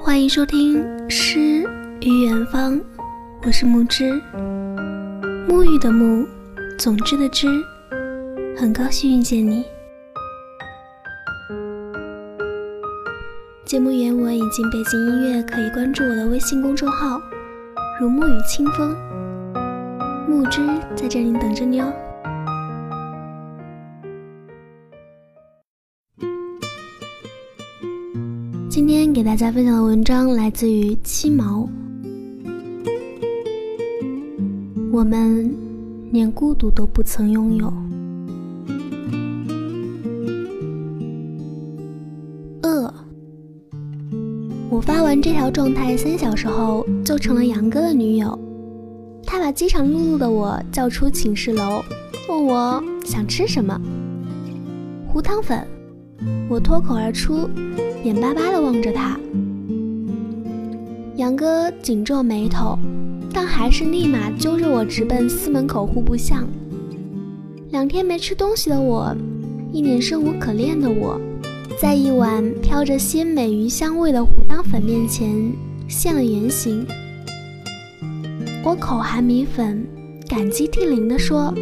欢迎收听《诗与远方》，我是木之，沐浴的沐，总之的之，很高兴遇见你。节目原文以及背景音乐可以关注我的微信公众号“如沐雨清风”，木之在这里等着你哦。给大家分享的文章来自于七毛。我们连孤独都不曾拥有。饿。我发完这条状态三小时后，就成了杨哥的女友。他把饥肠辘辘的我叫出寝室楼，问我想吃什么。糊汤粉。我脱口而出。眼巴巴地望着他，杨哥紧皱眉头，但还是立马揪着我直奔司门口户部巷。两天没吃东西的我，一脸生无可恋的我，在一碗飘着鲜美鱼香味的胡汤粉面前现了原形。我口含米粉，感激涕零地说：“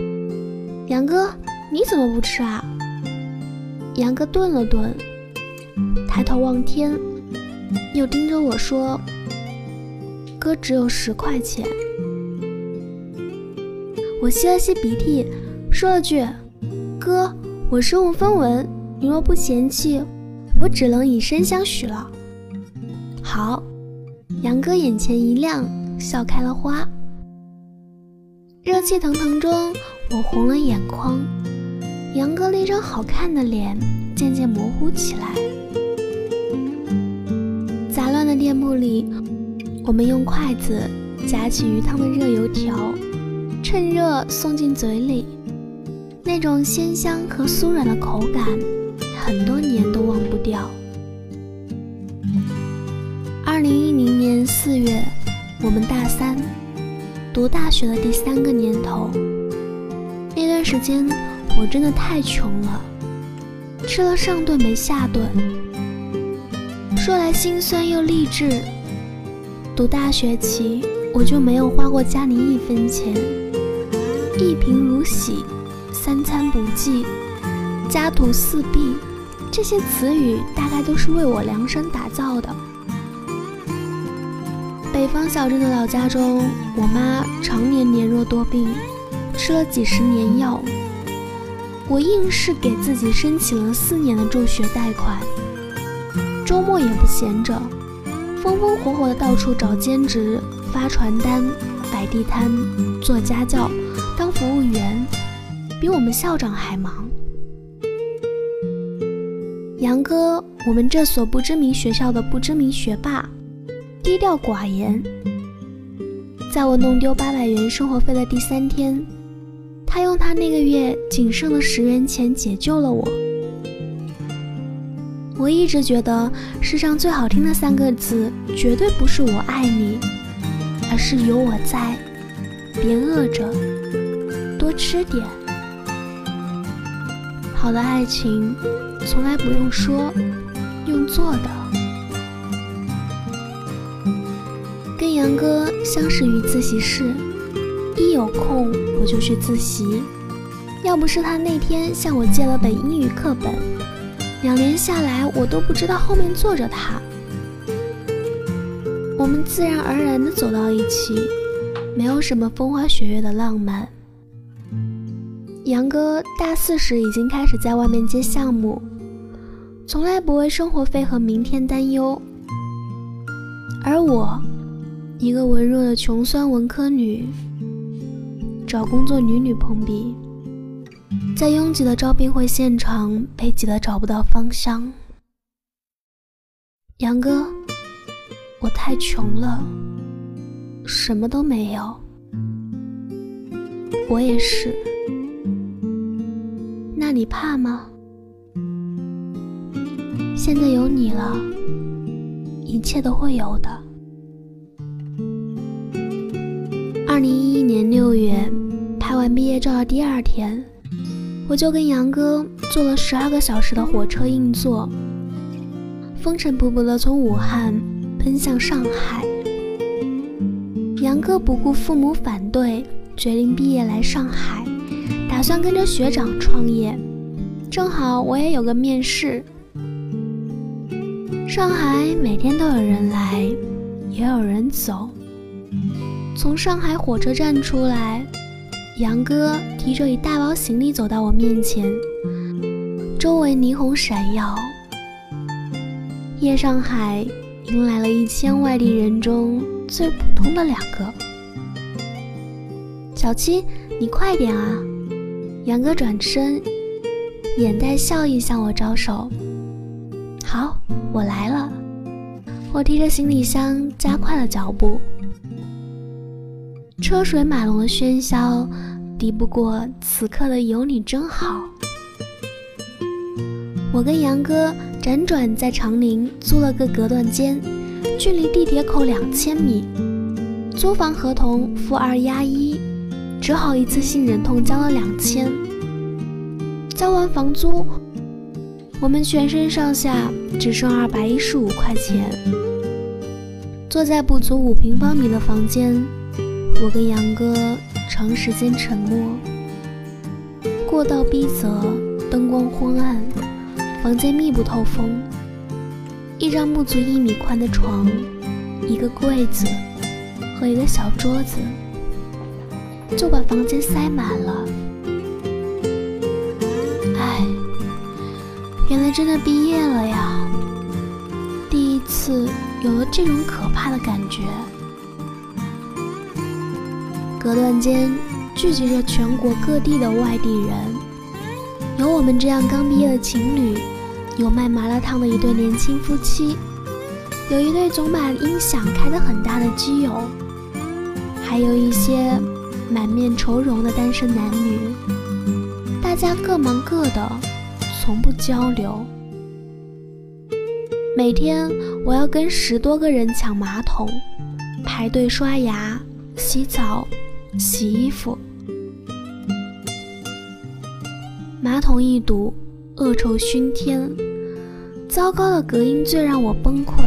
杨哥，你怎么不吃啊？”杨哥顿了顿。抬头望天，又盯着我说：“哥只有十块钱。”我吸了吸鼻涕，说了句：“哥，我身无分文，你若不嫌弃，我只能以身相许了。”好，杨哥眼前一亮，笑开了花。热气腾腾中，我红了眼眶，杨哥那张好看的脸渐渐模糊起来。店铺里，我们用筷子夹起鱼汤的热油条，趁热送进嘴里，那种鲜香和酥软的口感，很多年都忘不掉。二零一零年四月，我们大三，读大学的第三个年头。那段时间，我真的太穷了，吃了上顿没下顿。说来心酸又励志，读大学起我就没有花过家里一分钱，一贫如洗，三餐不济，家徒四壁，这些词语大概都是为我量身打造的。北方小镇的老家中，我妈常年年弱多病，吃了几十年药，我硬是给自己申请了四年的助学贷款。周末也不闲着，风风火火的到处找兼职，发传单、摆地摊、做家教、当服务员，比我们校长还忙。杨哥，我们这所不知名学校的不知名学霸，低调寡言。在我弄丢八百元生活费的第三天，他用他那个月仅剩的十元钱解救了我。我一直觉得世上最好听的三个字，绝对不是我爱你，而是有我在，别饿着，多吃点。好的爱情，从来不用说，用做的。跟杨哥相识于自习室，一有空我就去自习，要不是他那天向我借了本英语课本。两年下来，我都不知道后面坐着他。我们自然而然地走到一起，没有什么风花雪月的浪漫。杨哥大四时已经开始在外面接项目，从来不为生活费和明天担忧。而我，一个文弱的穷酸文科女，找工作屡屡碰壁。在拥挤的招聘会现场，被挤得找不到方向。杨哥，我太穷了，什么都没有。我也是。那你怕吗？现在有你了，一切都会有的。二零一一年六月，拍完毕业照的第二天。我就跟杨哥坐了十二个小时的火车硬座，风尘仆仆地从武汉奔向上海。杨哥不顾父母反对，决定毕业来上海，打算跟着学长创业。正好我也有个面试。上海每天都有人来，也有人走。从上海火车站出来，杨哥提着一大包行李走到我面前，周围霓虹闪耀。夜上海迎来了一千外地人中最普通的两个。小七，你快点啊！杨哥转身。眼带笑意向我招手，好，我来了。我提着行李箱加快了脚步。车水马龙的喧嚣，敌不过此刻的有你真好。我跟杨哥辗转在长宁租了个隔断间，距离地铁口两千米。租房合同付二押一，只好一次性忍痛交了两千。交完房租，我们全身上下只剩二百一十五块钱。坐在不足五平方米的房间，我跟杨哥长时间沉默。过道逼仄，灯光昏暗，房间密不透风。一张不足一米宽的床，一个柜子和一个小桌子，就把房间塞满了。唉原来真的毕业了呀！第一次有了这种可怕的感觉。隔断间聚集着全国各地的外地人，有我们这样刚毕业的情侣，有卖麻辣烫的一对年轻夫妻，有一对总把音响开得很大的基友，还有一些满面愁容的单身男女。大家各忙各的。从不交流。每天我要跟十多个人抢马桶，排队刷牙、洗澡、洗衣服。马桶一堵，恶臭熏天，糟糕的隔音最让我崩溃，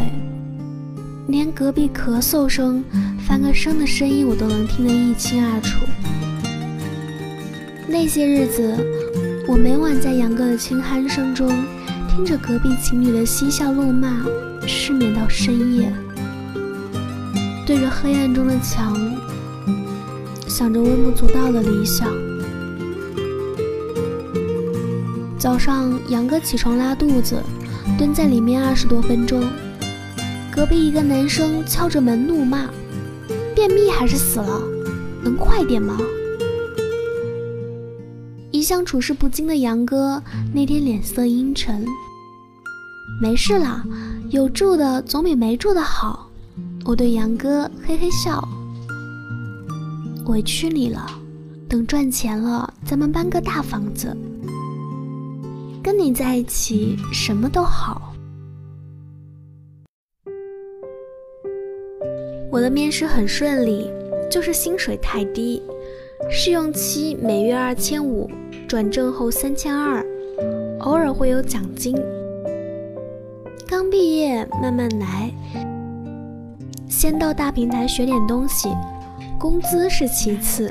连隔壁咳嗽声、翻个身的声音我都能听得一清二楚。那些日子。我每晚在杨哥的轻鼾声中，听着隔壁情侣的嬉笑怒骂，失眠到深夜。对着黑暗中的墙，想着微不足道的理想。早上，杨哥起床拉肚子，蹲在里面二十多分钟。隔壁一个男生敲着门怒骂：“便秘还是死了？能快点吗？”一向处事不惊的杨哥那天脸色阴沉。没事啦，有住的总比没住的好。我对杨哥嘿嘿笑。委屈你了，等赚钱了，咱们搬个大房子。跟你在一起什么都好。我的面试很顺利，就是薪水太低，试用期每月二千五。转正后三千二，偶尔会有奖金。刚毕业，慢慢来，先到大平台学点东西，工资是其次。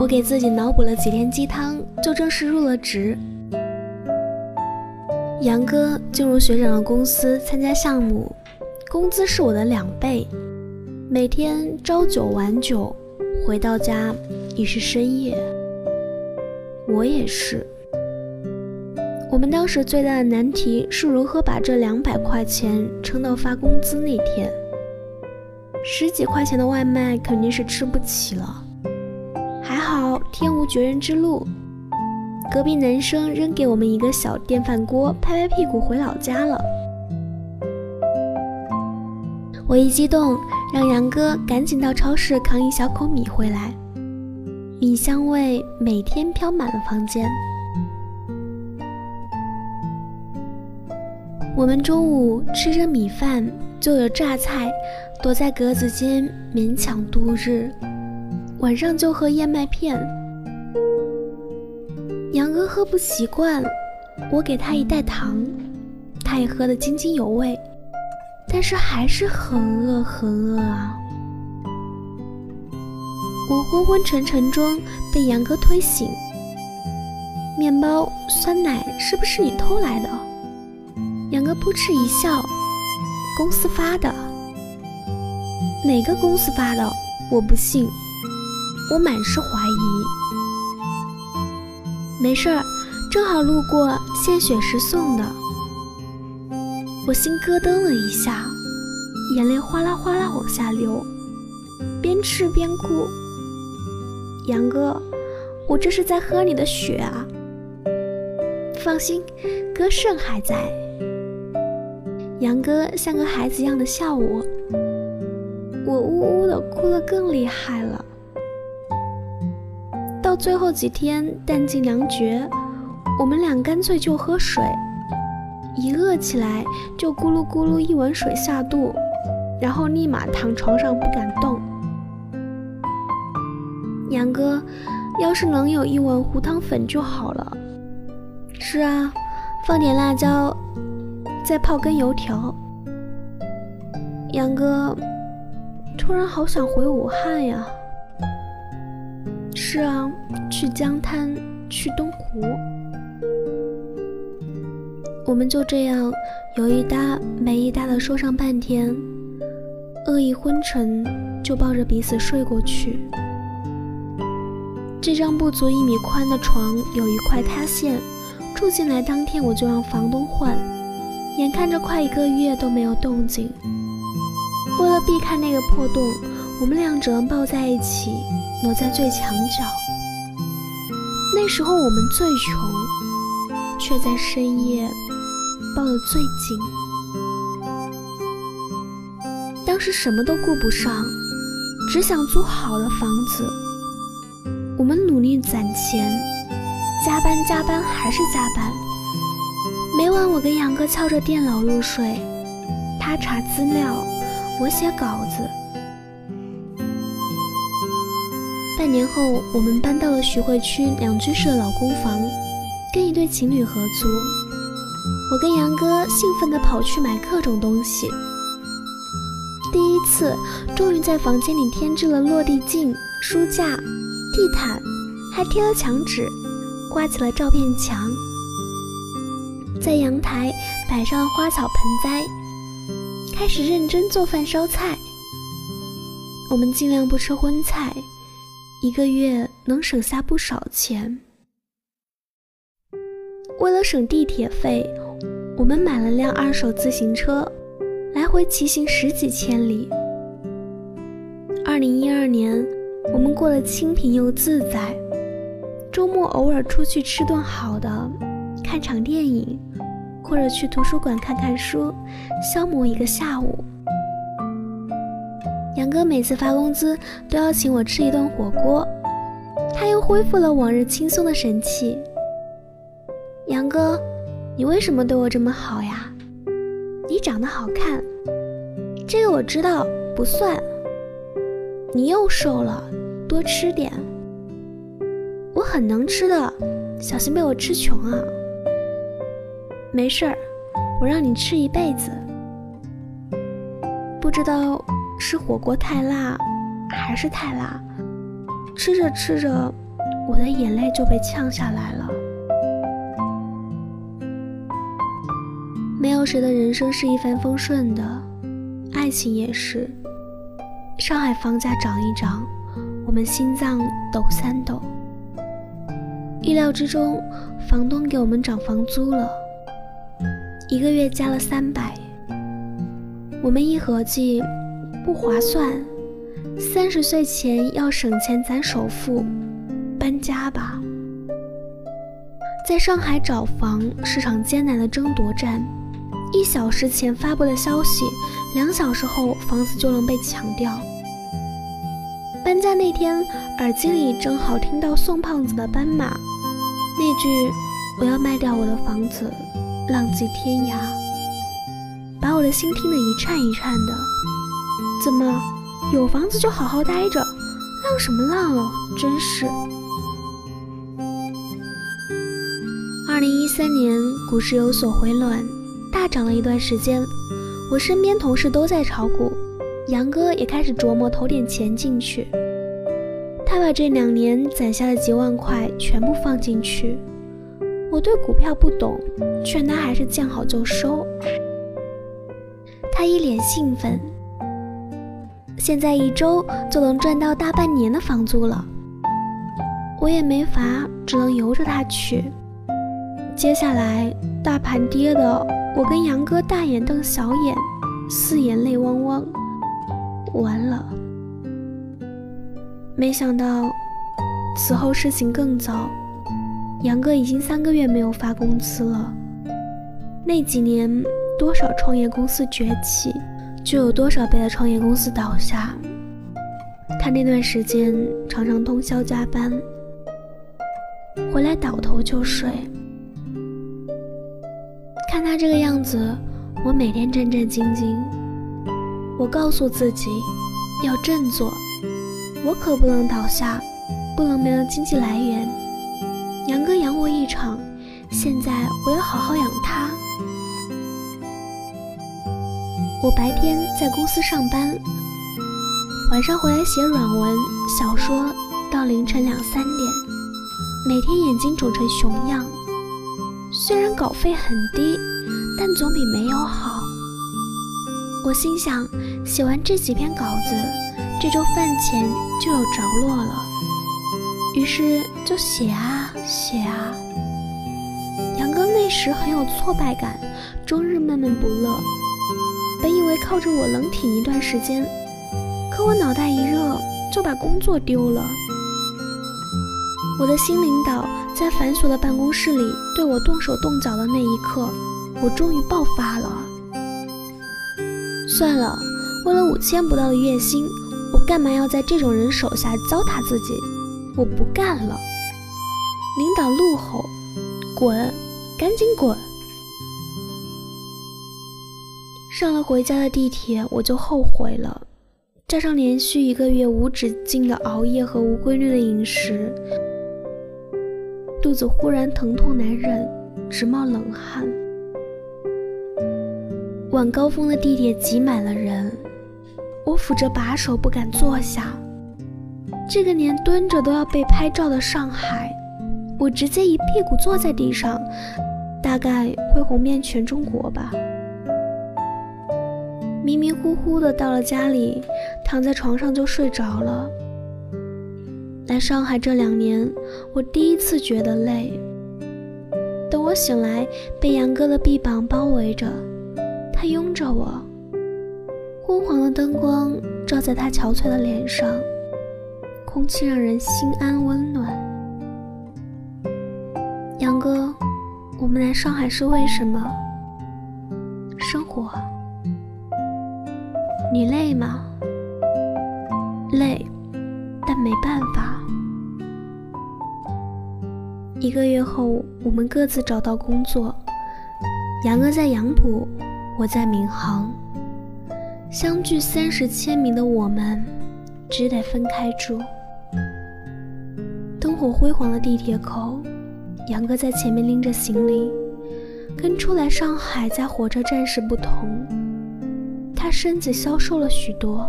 我给自己脑补了几天鸡汤，就正式入了职。杨哥进入学长的公司参加项目，工资是我的两倍，每天朝九晚九，回到家已是深夜。我也是。我们当时最大的难题是如何把这两百块钱撑到发工资那天。十几块钱的外卖肯定是吃不起了。还好天无绝人之路，隔壁男生扔给我们一个小电饭锅，拍拍屁股回老家了。我一激动，让杨哥赶紧到超市扛一小口米回来。米香味每天飘满了房间。我们中午吃着米饭，就有榨菜，躲在格子间勉强度日。晚上就喝燕麦片。杨哥喝不习惯，我给他一袋糖，他也喝得津津有味，但是还是很饿很饿啊！我昏昏沉沉中被杨哥推醒，面包、酸奶是不是你偷来的？杨哥扑哧一笑，公司发的。哪个公司发的？我不信，我满是怀疑。没事儿，正好路过，献血时送的。我心咯噔了一下，眼泪哗啦哗啦往下流，边吃边哭。杨哥，我这是在喝你的血啊！放心，哥肾还在。杨哥像个孩子一样的笑我。我呜呜的哭得更厉害了，到最后几天弹尽粮绝，我们俩干脆就喝水，一饿起来就咕噜咕噜一碗水下肚，然后立马躺床上不敢动。杨哥，要是能有一碗胡汤粉就好了。是啊，放点辣椒，再泡根油条。杨哥。突然好想回武汉呀！是啊，去江滩，去东湖。我们就这样有一搭没一搭的说上半天，饿意昏沉，就抱着彼此睡过去。这张不足一米宽的床有一块塌陷，住进来当天我就让房东换，眼看着快一个月都没有动静。为了避开那个破洞，我们俩只能抱在一起，挪在最墙角。那时候我们最穷，却在深夜抱得最紧。当时什么都顾不上，只想租好的房子。我们努力攒钱，加班加班还是加班。每晚我跟杨哥敲着电脑入睡，他查资料。我写稿子。半年后，我们搬到了徐汇区两居室的老公房，跟一对情侣合租。我跟杨哥兴奋地跑去买各种东西。第一次，终于在房间里添置了落地镜、书架、地毯，还贴了墙纸，挂起了照片墙，在阳台摆上花草盆栽。开始认真做饭烧菜，我们尽量不吃荤菜，一个月能省下不少钱。为了省地铁费，我们买了辆二手自行车，来回骑行十几千里。二零一二年，我们过得清贫又自在，周末偶尔出去吃顿好的，看场电影。或者去图书馆看看书，消磨一个下午。杨哥每次发工资都要请我吃一顿火锅，他又恢复了往日轻松的神气。杨哥，你为什么对我这么好呀？你长得好看，这个我知道不算。你又瘦了，多吃点。我很能吃的，小心被我吃穷啊。没事儿，我让你吃一辈子。不知道是火锅太辣，还是太辣，吃着吃着，我的眼泪就被呛下来了。没有谁的人生是一帆风顺的，爱情也是。上海房价涨一涨，我们心脏抖三抖。意料之中，房东给我们涨房租了。一个月加了三百，我们一合计，不划算。三十岁前要省钱攒首付，搬家吧。在上海找房是场艰难的争夺战，一小时前发布的消息，两小时后房子就能被抢掉。搬家那天，耳机里正好听到宋胖子的《斑马》，那句“我要卖掉我的房子”。浪迹天涯，把我的心听得一颤一颤的。怎么，有房子就好好待着，浪什么浪哦？真是。二零一三年股市有所回暖，大大涨了一段时间，我身边同事都在炒股，杨哥也开始琢磨投点钱进去。他把这两年攒下的几万块全部放进去。我对股票不懂，劝他还是见好就收。他一脸兴奋，现在一周就能赚到大半年的房租了。我也没法，只能由着他去。接下来大盘跌的，我跟杨哥大眼瞪小眼，四眼泪汪汪，完了。没想到此后事情更糟，杨哥已经三个月没有发工资了。那几年多少创业公司崛起，就有多少倍的创业公司倒下。他那段时间常常通宵加班，回来倒头就睡。看他这个样子，我每天战战兢兢。我告诉自己要振作，我可不能倒下，不能没了经济来源。杨哥养我一场，现在我要好好养他。我白天在公司上班，晚上回来写软文、小说，到凌晨两三点，每天眼睛肿成熊样。虽然稿费很低，但总比没有好。我心想，写完这几篇稿子，这周饭钱就有着落了。于是就写啊写啊。杨哥那时很有挫败感，终日闷闷不乐。本以为靠着我能挺一段时间，可我脑袋一热就把工作丢了。我的新领导在繁琐的办公室里对我动手动脚的那一刻，我终于爆发了。算了，为了五千不到的月薪，我干嘛要在这种人手下糟蹋自己？我不干了！领导怒吼：“滚，赶紧滚！”上了回家的地铁，我就后悔了。加上连续一个月无止境的熬夜和无规律的饮食。肚子忽然疼痛难忍，直冒冷汗。晚高峰的地铁挤满了人，我扶着把手不敢坐下。这个连蹲着都要被拍照的上海，我直接一屁股坐在地上，大概会红遍全中国吧。迷迷糊糊的到了家里，躺在床上就睡着了。来上海这两年，我第一次觉得累。等我醒来，被杨哥的臂膀包围着，他拥着我，昏黄的灯光照在他憔悴的脸上，空气让人心安温暖。杨哥，我们来上海是为什么？生活。你累吗？累。但没办法。一个月后，我们各自找到工作。杨哥在杨浦，我在闵行。相距三十千米的我们，只得分开住。灯火辉煌的地铁口，杨哥在前面拎着行李，跟初来上海在火车站时不同，他身子消瘦了许多。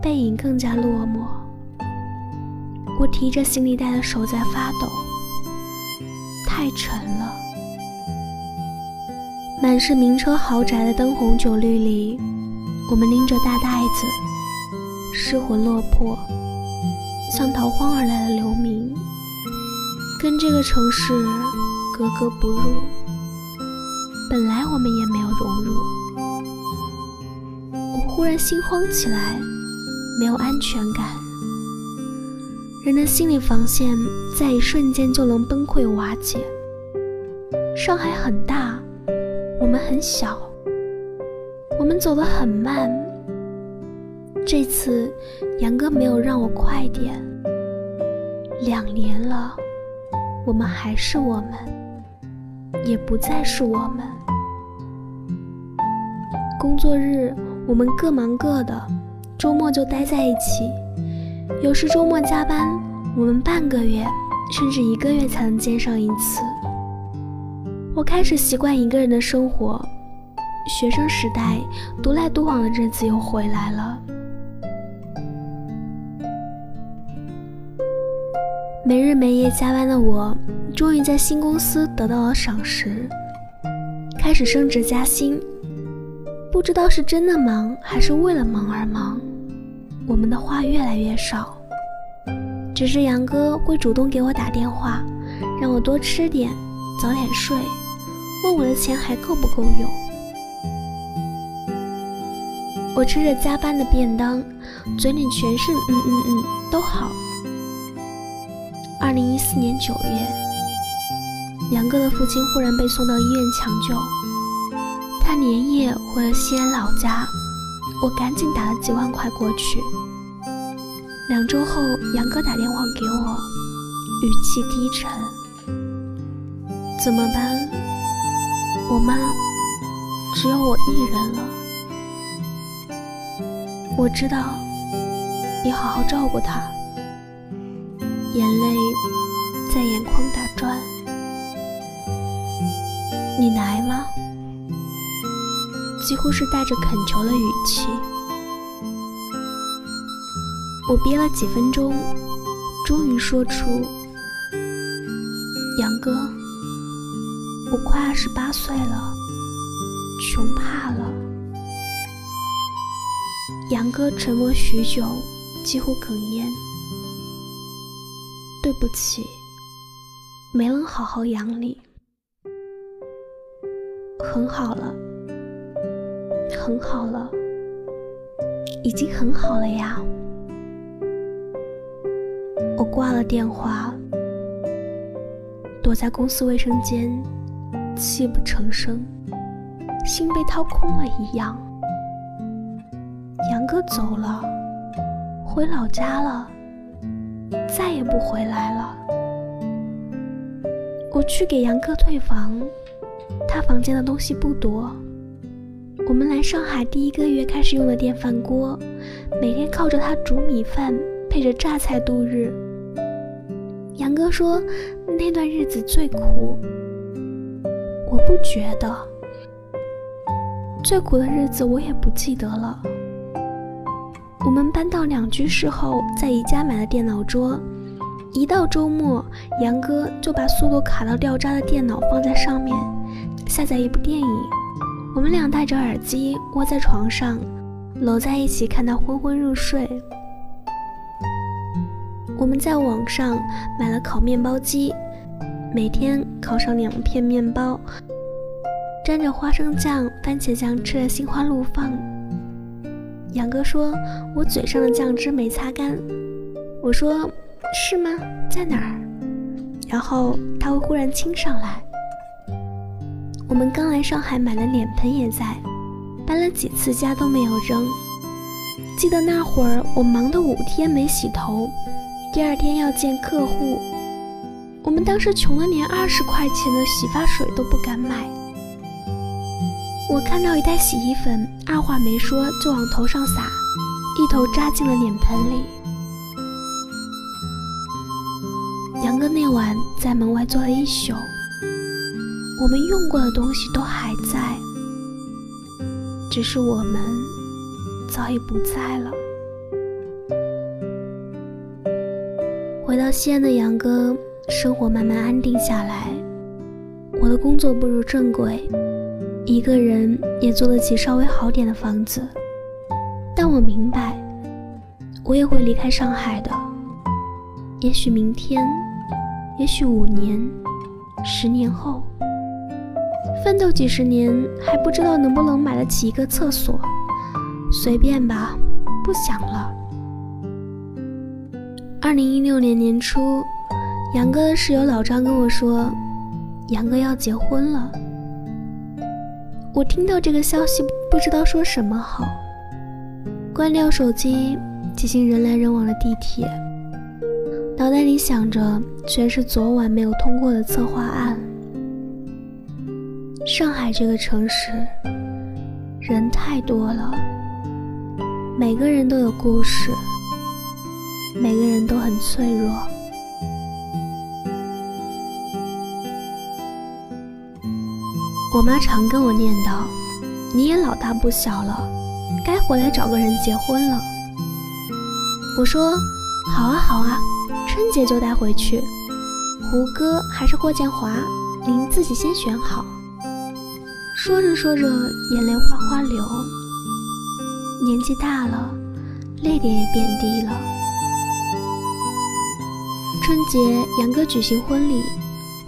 背影更加落寞，我提着行李袋的手在发抖，太沉了。满是名车豪宅的灯红酒绿里，我们拎着大袋子，失魂落魄，像逃荒而来的流民，跟这个城市格格不入。本来我们也没有融入，我忽然心慌起来。没有安全感，人的心理防线在一瞬间就能崩溃瓦解。上海很大，我们很小，我们走得很慢。这次杨哥没有让我快点。两年了，我们还是我们，也不再是我们。工作日我们各忙各的。周末就待在一起，有时周末加班，我们半个月甚至一个月才能见上一次。我开始习惯一个人的生活，学生时代独来独往的日子又回来了。没日没夜加班的我，终于在新公司得到了赏识，开始升职加薪。不知道是真的忙，还是为了忙而忙，我们的话越来越少。只是杨哥会主动给我打电话，让我多吃点，早点睡，问我的钱还够不够用。我吃着加班的便当，嘴里全是嗯嗯嗯，都好。二零一四年九月，杨哥的父亲忽然被送到医院抢救，他连夜回了西安老家，我赶紧打了几万块过去。两周后，杨哥打电话给我，语气低沉：“怎么办？我妈只有我一人了。我知道，你好好照顾她。”眼泪在眼眶打转，你来吗？几乎是带着恳求的语气。我憋了几分钟，终于说出：“杨哥，我快二十八岁了，穷怕了。”杨哥沉默许久，几乎哽咽。对不起，没能好好养你。很好了，很好了，已经很好了呀。我挂了电话，躲在公司卫生间，泣不成声，心被掏空了一样。杨哥走了，回老家了。再也不回来了。我去给杨哥退房，他房间的东西不多。我们来上海第一个月开始用的电饭锅，每天靠着它煮米饭，配着榨菜度日。杨哥说那段日子最苦，我不觉得。最苦的日子我也不记得了。我们搬到两居室后，在宜家买了电脑桌。一到周末，杨哥就把速度卡到掉渣的电脑放在上面，下载一部电影。我们俩戴着耳机窝在床上，搂在一起看到昏昏入睡。我们在网上买了烤面包机，每天烤上两片面包，沾着花生酱、番茄酱，吃的心花怒放。杨哥说：“我嘴上的酱汁没擦干。”我说：“是吗？在哪儿？”然后他会忽然亲上来。我们刚来上海买的脸盆也在，搬了几次家都没有扔。记得那会儿我忙得五天没洗头，第二天要见客户，我们当时穷得连二十块钱的洗发水都不敢买。我看到一袋洗衣粉，二话没说就往头上撒，一头扎进了脸盆里。杨哥那晚在门外坐了一宿，我们用过的东西都还在，只是我们早已不在了。回到西安的杨哥，生活慢慢安定下来，我的工作步入正轨。一个人也租得起稍微好点的房子，但我明白，我也会离开上海的。也许明天，也许五年、十年后，奋斗几十年还不知道能不能买得起一个厕所。随便吧，不想了。二零一六年年初，杨哥的室友老张跟我说，杨哥要结婚了。我听到这个消息，不知道说什么好。关掉手机，挤进人来人往的地铁，脑袋里想着全是昨晚没有通过的策划案。上海这个城市，人太多了，每个人都有故事，每个人都很脆弱。我妈常跟我念叨：“你也老大不小了，该回来找个人结婚了。”我说：“好啊，好啊，春节就带回去。胡歌还是霍建华，您自己先选好。”说着说着，眼泪哗哗流。年纪大了，泪点也变低了。春节杨哥举行婚礼，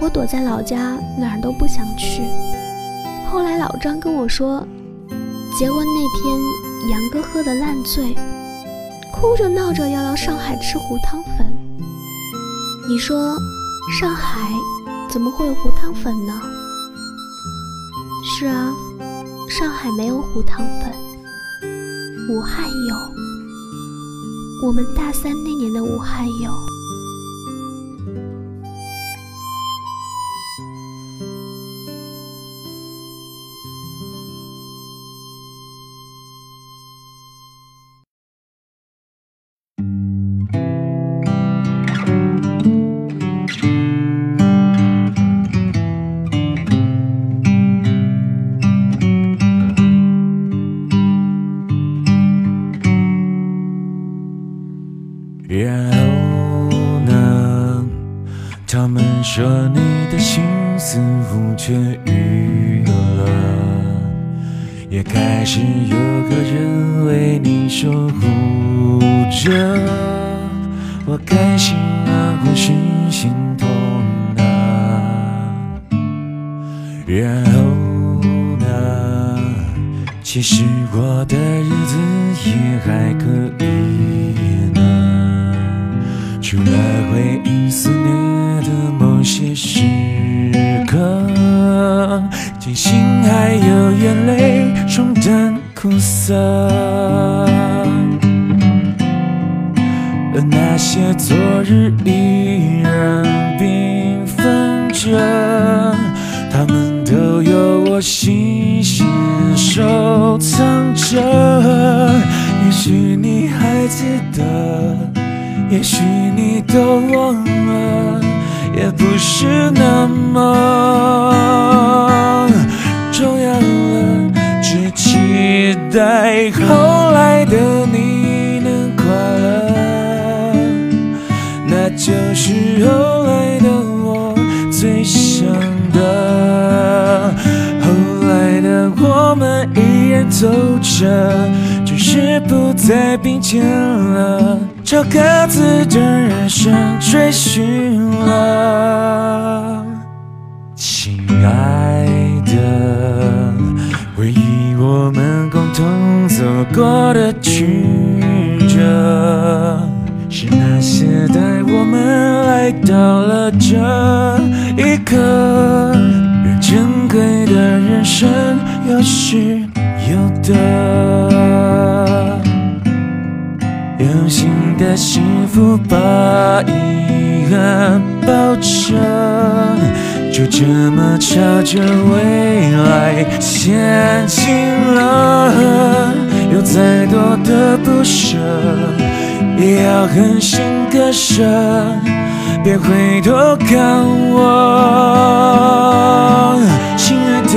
我躲在老家，哪儿都不想去。后来老张跟我说，结婚那天杨哥喝得烂醉，哭着闹着要到上海吃胡汤粉。你说上海怎么会有胡汤粉呢？是啊，上海没有胡汤粉，武汉有。我们大三那年的武汉有。其实我的日子也还可以呢，除了回忆思念的。某些时刻，庆幸还有眼泪冲淡苦涩，而那些昨日依然缤纷着，我细心收藏着。也许你还记得，也许你都忘了。也不是那么重要了，只期待后来的你能快乐，那就是后来的我最走着，只是不再并肩了。朝各自的人生追寻了，亲爱的，回忆我们共同走过的曲折，是那些带我们来到了这一刻，让珍贵的人生有失的。用心的幸福把遗憾包着，就这么朝着未来前进了。有再多的不舍，也要狠心割舍，别回头看我，亲爱的，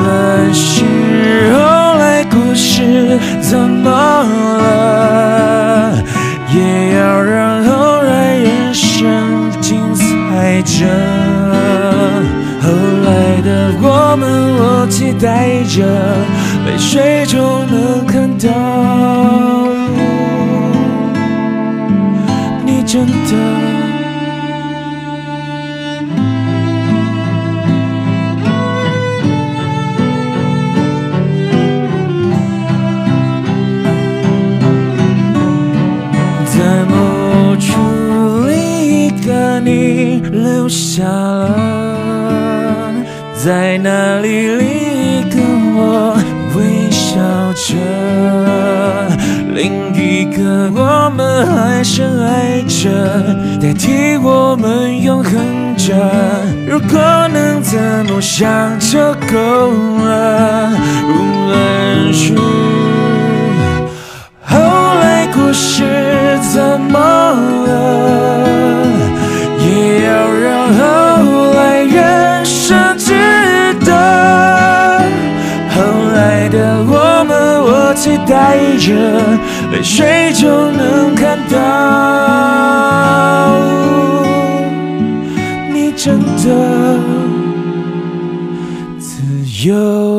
无论是后来故事怎么了，也要让后来人生精彩着。后来的我们，我期待着，泪水中能看到你真的下了。在那里，另一个我微笑着。另一个我们还深爱着，代替我们永恒着。如果能这么想就够了，无论是后来故事怎么了，带着，泪水就能看到，你真的自由。